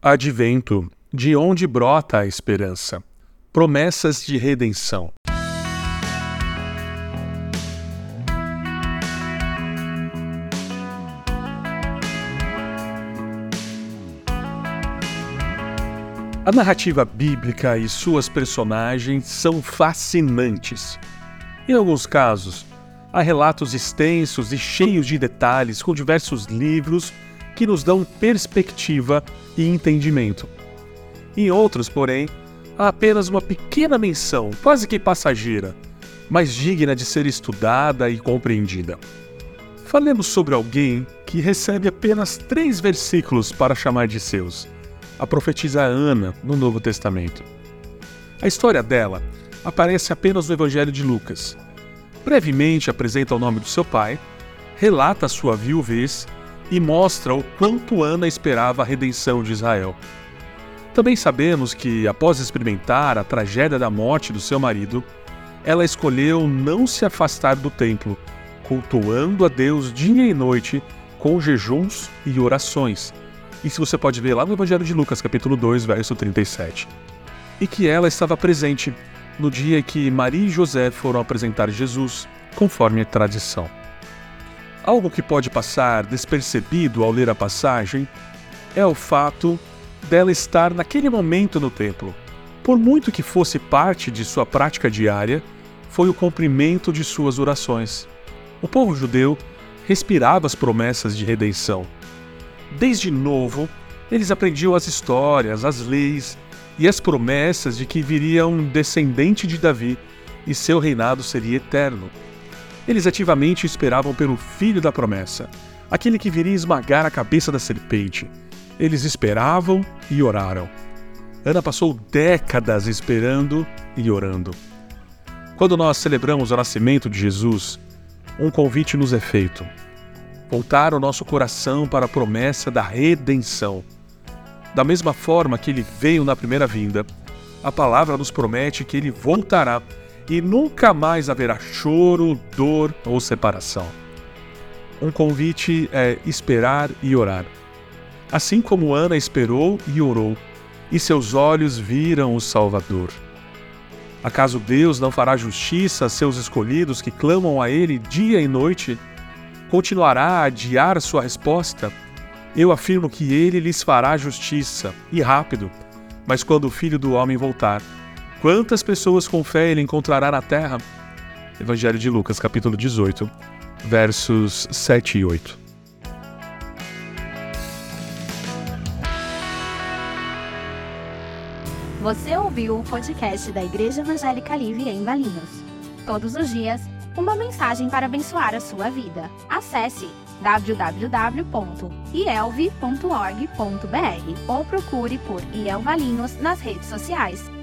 Advento, de onde brota a esperança. Promessas de redenção. A narrativa bíblica e suas personagens são fascinantes. Em alguns casos, há relatos extensos e cheios de detalhes com diversos livros que nos dão perspectiva e entendimento. Em outros, porém, há apenas uma pequena menção, quase que passageira, mas digna de ser estudada e compreendida. Falemos sobre alguém que recebe apenas três versículos para chamar de seus, a profetisa Ana no Novo Testamento. A história dela aparece apenas no Evangelho de Lucas. Brevemente apresenta o nome do seu pai, relata sua viuvez e mostra o quanto Ana esperava a redenção de Israel. Também sabemos que, após experimentar a tragédia da morte do seu marido, ela escolheu não se afastar do templo, cultuando a Deus dia e noite com jejuns e orações. Isso você pode ver lá no Evangelho de Lucas, capítulo 2, verso 37. E que ela estava presente no dia que Maria e José foram apresentar Jesus, conforme a tradição. Algo que pode passar despercebido ao ler a passagem é o fato dela estar naquele momento no templo. Por muito que fosse parte de sua prática diária, foi o cumprimento de suas orações. O povo judeu respirava as promessas de redenção. Desde novo, eles aprendiam as histórias, as leis e as promessas de que viria um descendente de Davi e seu reinado seria eterno. Eles ativamente esperavam pelo filho da promessa, aquele que viria esmagar a cabeça da serpente. Eles esperavam e oraram. Ana passou décadas esperando e orando. Quando nós celebramos o nascimento de Jesus, um convite nos é feito: voltar o nosso coração para a promessa da redenção. Da mesma forma que ele veio na primeira vinda, a palavra nos promete que ele voltará e nunca mais haverá choro, dor ou separação. Um convite é esperar e orar. Assim como Ana esperou e orou, e seus olhos viram o Salvador. Acaso Deus não fará justiça a seus escolhidos que clamam a Ele dia e noite? Continuará a adiar sua resposta? Eu afirmo que Ele lhes fará justiça, e rápido, mas quando o Filho do Homem voltar, Quantas pessoas com fé ele encontrará na terra? Evangelho de Lucas, capítulo 18, versos 7 e 8. Você ouviu o podcast da Igreja Evangélica Livre em Valinhos. Todos os dias, uma mensagem para abençoar a sua vida. Acesse www.ielve.org.br ou procure por IEL Valinhos nas redes sociais.